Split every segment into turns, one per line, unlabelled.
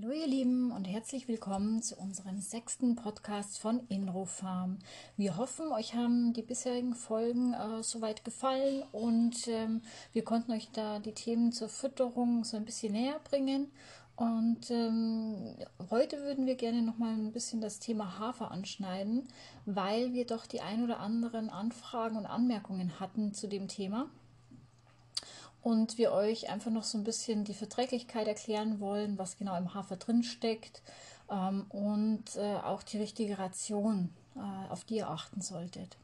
Hallo ihr Lieben und herzlich willkommen zu unserem sechsten Podcast von InroFarm. Wir hoffen, euch haben die bisherigen Folgen äh, soweit gefallen und ähm, wir konnten euch da die Themen zur Fütterung so ein bisschen näher bringen. Und ähm, heute würden wir gerne noch mal ein bisschen das Thema Hafer anschneiden, weil wir doch die ein oder anderen Anfragen und Anmerkungen hatten zu dem Thema und wir euch einfach noch so ein bisschen die Verträglichkeit erklären wollen, was genau im Hafer drin steckt ähm, und äh, auch die richtige Ration, äh, auf die ihr achten solltet.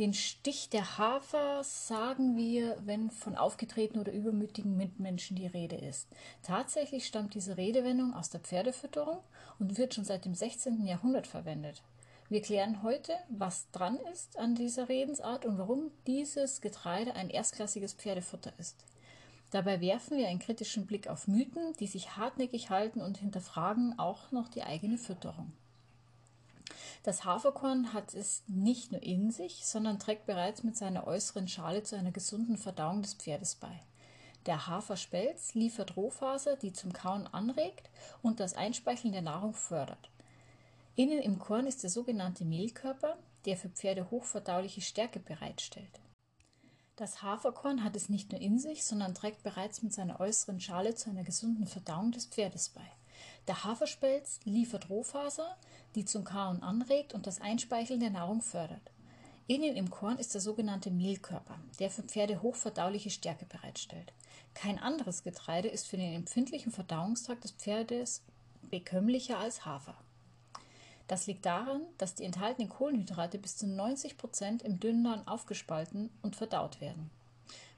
Den Stich der Hafer sagen wir, wenn von aufgetretenen oder übermütigen Mitmenschen die Rede ist. Tatsächlich stammt diese Redewendung aus der Pferdefütterung und wird schon seit dem 16. Jahrhundert verwendet. Wir klären heute, was dran ist an dieser Redensart und warum dieses Getreide ein erstklassiges Pferdefutter ist. Dabei werfen wir einen kritischen Blick auf Mythen, die sich hartnäckig halten und hinterfragen auch noch die eigene Fütterung. Das Haferkorn hat es nicht nur in sich, sondern trägt bereits mit seiner äußeren Schale zu einer gesunden Verdauung des Pferdes bei. Der Haferspelz liefert Rohfaser, die zum Kauen anregt und das Einspeicheln der Nahrung fördert. Innen im Korn ist der sogenannte Mehlkörper, der für Pferde hochverdauliche Stärke bereitstellt. Das Haferkorn hat es nicht nur in sich, sondern trägt bereits mit seiner äußeren Schale zu einer gesunden Verdauung des Pferdes bei. Der Haferspelz liefert Rohfaser, die zum Kauen anregt und das Einspeicheln der Nahrung fördert. Innen im Korn ist der sogenannte Mehlkörper, der für Pferde hochverdauliche Stärke bereitstellt. Kein anderes Getreide ist für den empfindlichen Verdauungstrakt des Pferdes bekömmlicher als Hafer. Das liegt daran, dass die enthaltenen Kohlenhydrate bis zu 90 Prozent im Dünndarm aufgespalten und verdaut werden.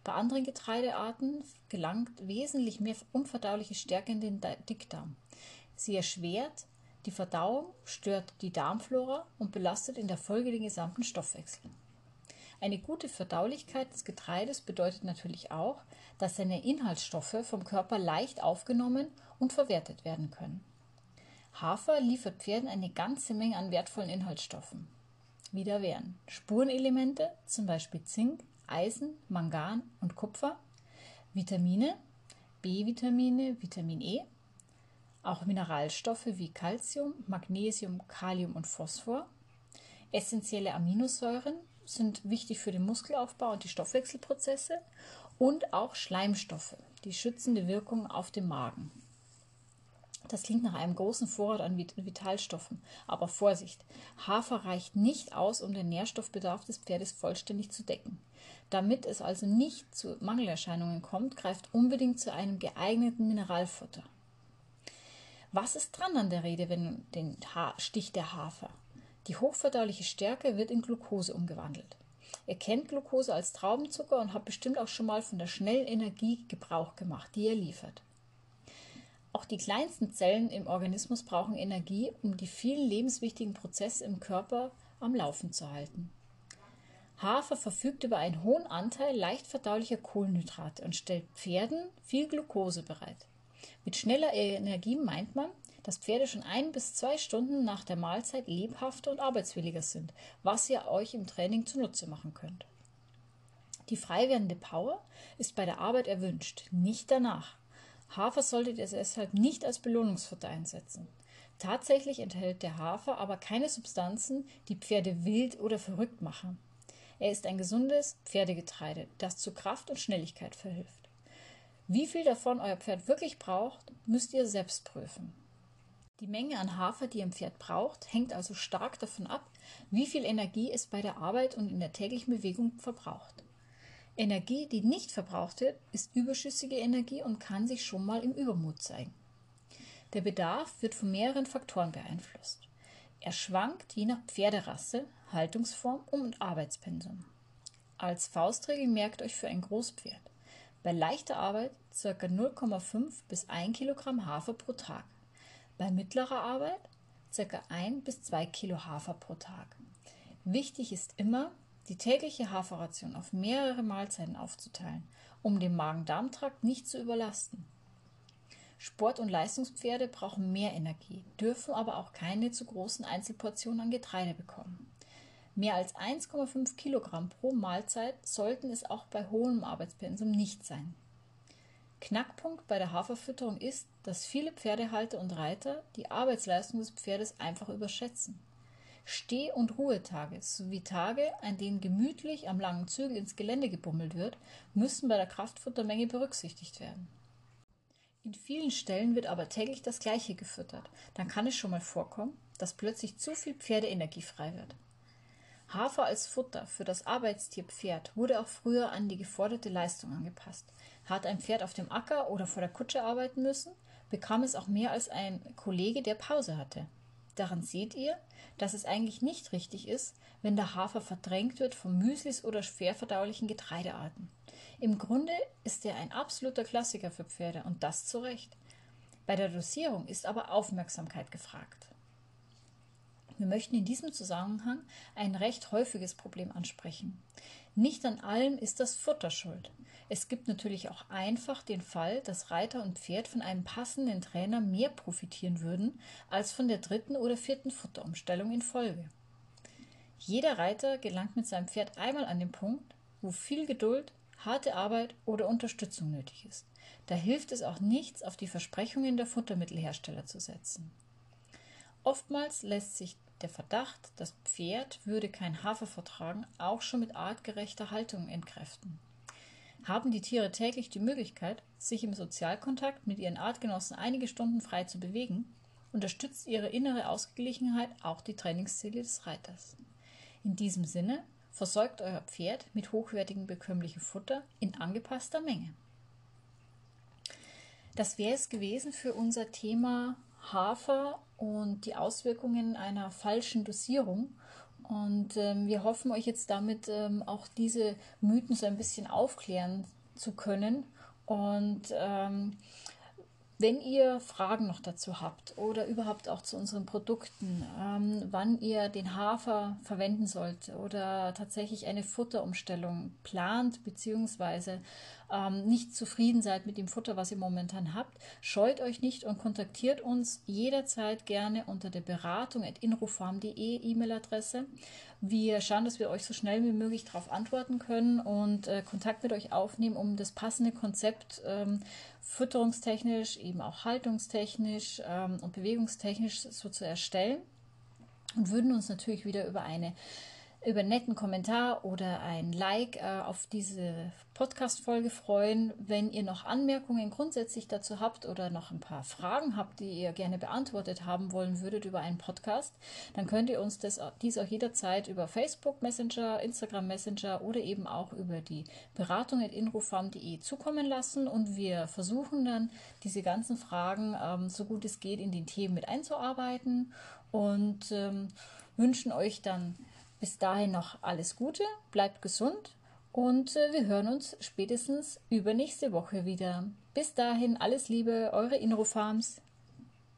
Bei anderen Getreidearten gelangt wesentlich mehr unverdauliche Stärke in den Dickdarm. Sie erschwert die Verdauung, stört die Darmflora und belastet in der Folge den gesamten Stoffwechsel. Eine gute Verdaulichkeit des Getreides bedeutet natürlich auch, dass seine Inhaltsstoffe vom Körper leicht aufgenommen und verwertet werden können. Hafer liefert Pferden eine ganze Menge an wertvollen Inhaltsstoffen. Wieder wären Spurenelemente, zum Beispiel Zink, Eisen, Mangan und Kupfer, Vitamine, B-Vitamine, Vitamin E, auch Mineralstoffe wie Calcium, Magnesium, Kalium und Phosphor. Essentielle Aminosäuren sind wichtig für den Muskelaufbau und die Stoffwechselprozesse und auch Schleimstoffe, die schützende Wirkung auf den Magen. Das klingt nach einem großen Vorrat an Vitalstoffen. Aber Vorsicht, Hafer reicht nicht aus, um den Nährstoffbedarf des Pferdes vollständig zu decken. Damit es also nicht zu Mangelerscheinungen kommt, greift unbedingt zu einem geeigneten Mineralfutter. Was ist dran an der Rede, wenn den Stich der Hafer? Die hochverdauliche Stärke wird in Glucose umgewandelt. Ihr kennt Glucose als Traubenzucker und habt bestimmt auch schon mal von der schnellen Energie Gebrauch gemacht, die er liefert. Auch die kleinsten Zellen im Organismus brauchen Energie, um die vielen lebenswichtigen Prozesse im Körper am Laufen zu halten. Hafer verfügt über einen hohen Anteil leicht verdaulicher Kohlenhydrate und stellt Pferden viel Glucose bereit. Mit schneller Energie meint man, dass Pferde schon ein bis zwei Stunden nach der Mahlzeit lebhafter und arbeitswilliger sind, was ihr euch im Training zunutze machen könnt. Die frei werdende Power ist bei der Arbeit erwünscht, nicht danach. Hafer solltet ihr deshalb nicht als Belohnungsfutter einsetzen. Tatsächlich enthält der Hafer aber keine Substanzen, die Pferde wild oder verrückt machen. Er ist ein gesundes Pferdegetreide, das zu Kraft und Schnelligkeit verhilft. Wie viel davon euer Pferd wirklich braucht, müsst ihr selbst prüfen. Die Menge an Hafer, die ein Pferd braucht, hängt also stark davon ab, wie viel Energie es bei der Arbeit und in der täglichen Bewegung verbraucht. Energie, die nicht verbraucht wird, ist überschüssige Energie und kann sich schon mal im Übermut zeigen. Der Bedarf wird von mehreren Faktoren beeinflusst. Er schwankt je nach Pferderasse, Haltungsform und Arbeitspensum. Als Faustregel merkt euch für ein Großpferd. Bei leichter Arbeit ca. 0,5 bis 1 Kilogramm Hafer pro Tag. Bei mittlerer Arbeit ca. 1 bis 2 Kilo Hafer pro Tag. Wichtig ist immer, die tägliche Haferration auf mehrere Mahlzeiten aufzuteilen, um den Magen-Darm-Trakt nicht zu überlasten. Sport- und Leistungspferde brauchen mehr Energie, dürfen aber auch keine zu großen Einzelportionen an Getreide bekommen. Mehr als 1,5 Kilogramm pro Mahlzeit sollten es auch bei hohem Arbeitspensum nicht sein. Knackpunkt bei der Haferfütterung ist, dass viele Pferdehalter und Reiter die Arbeitsleistung des Pferdes einfach überschätzen. Steh- und Ruhetage sowie Tage, an denen gemütlich am langen Zügel ins Gelände gebummelt wird, müssen bei der Kraftfuttermenge berücksichtigt werden. In vielen Stellen wird aber täglich das Gleiche gefüttert. Dann kann es schon mal vorkommen, dass plötzlich zu viel Pferdeenergie frei wird. Hafer als Futter für das Arbeitstier Pferd wurde auch früher an die geforderte Leistung angepasst. Hat ein Pferd auf dem Acker oder vor der Kutsche arbeiten müssen, bekam es auch mehr als ein Kollege, der Pause hatte. Daran seht ihr, dass es eigentlich nicht richtig ist, wenn der Hafer verdrängt wird von Müslis oder schwerverdaulichen Getreidearten. Im Grunde ist er ein absoluter Klassiker für Pferde und das zu Recht. Bei der Dosierung ist aber Aufmerksamkeit gefragt. Wir möchten in diesem Zusammenhang ein recht häufiges Problem ansprechen. Nicht an allem ist das Futter schuld. Es gibt natürlich auch einfach den Fall, dass Reiter und Pferd von einem passenden Trainer mehr profitieren würden als von der dritten oder vierten Futterumstellung in Folge. Jeder Reiter gelangt mit seinem Pferd einmal an den Punkt, wo viel Geduld, harte Arbeit oder Unterstützung nötig ist. Da hilft es auch nichts, auf die Versprechungen der Futtermittelhersteller zu setzen. Oftmals lässt sich der Verdacht, das Pferd würde kein Hafer vertragen, auch schon mit artgerechter Haltung entkräften. Haben die Tiere täglich die Möglichkeit, sich im Sozialkontakt mit ihren Artgenossen einige Stunden frei zu bewegen, unterstützt ihre innere Ausgeglichenheit auch die Trainingsziele des Reiters. In diesem Sinne versorgt euer Pferd mit hochwertigem bekömmlichem Futter in angepasster Menge. Das wäre es gewesen für unser Thema Hafer und die Auswirkungen einer falschen Dosierung. Und ähm, wir hoffen euch jetzt damit ähm, auch diese Mythen so ein bisschen aufklären zu können. Und ähm, wenn ihr Fragen noch dazu habt oder überhaupt auch zu unseren Produkten, ähm, wann ihr den Hafer verwenden sollt oder tatsächlich eine Futterumstellung plant beziehungsweise ähm, nicht zufrieden seid mit dem Futter, was ihr momentan habt, scheut euch nicht und kontaktiert uns jederzeit gerne unter der Beratung at inrofarm.de E-Mail-Adresse. Wir schauen, dass wir euch so schnell wie möglich darauf antworten können und äh, Kontakt mit euch aufnehmen, um das passende Konzept ähm, fütterungstechnisch, eben auch haltungstechnisch ähm, und bewegungstechnisch so zu erstellen und würden uns natürlich wieder über eine über einen netten Kommentar oder ein Like äh, auf diese Podcast-Folge freuen. Wenn ihr noch Anmerkungen grundsätzlich dazu habt oder noch ein paar Fragen habt, die ihr gerne beantwortet haben wollen würdet über einen Podcast, dann könnt ihr uns das, dies auch jederzeit über Facebook Messenger, Instagram Messenger oder eben auch über die Beratung at inrofarm.de zukommen lassen und wir versuchen dann diese ganzen Fragen ähm, so gut es geht in den Themen mit einzuarbeiten und ähm, wünschen euch dann bis dahin noch alles Gute, bleibt gesund und äh, wir hören uns spätestens übernächste Woche wieder. Bis dahin alles Liebe, eure Inrofarms.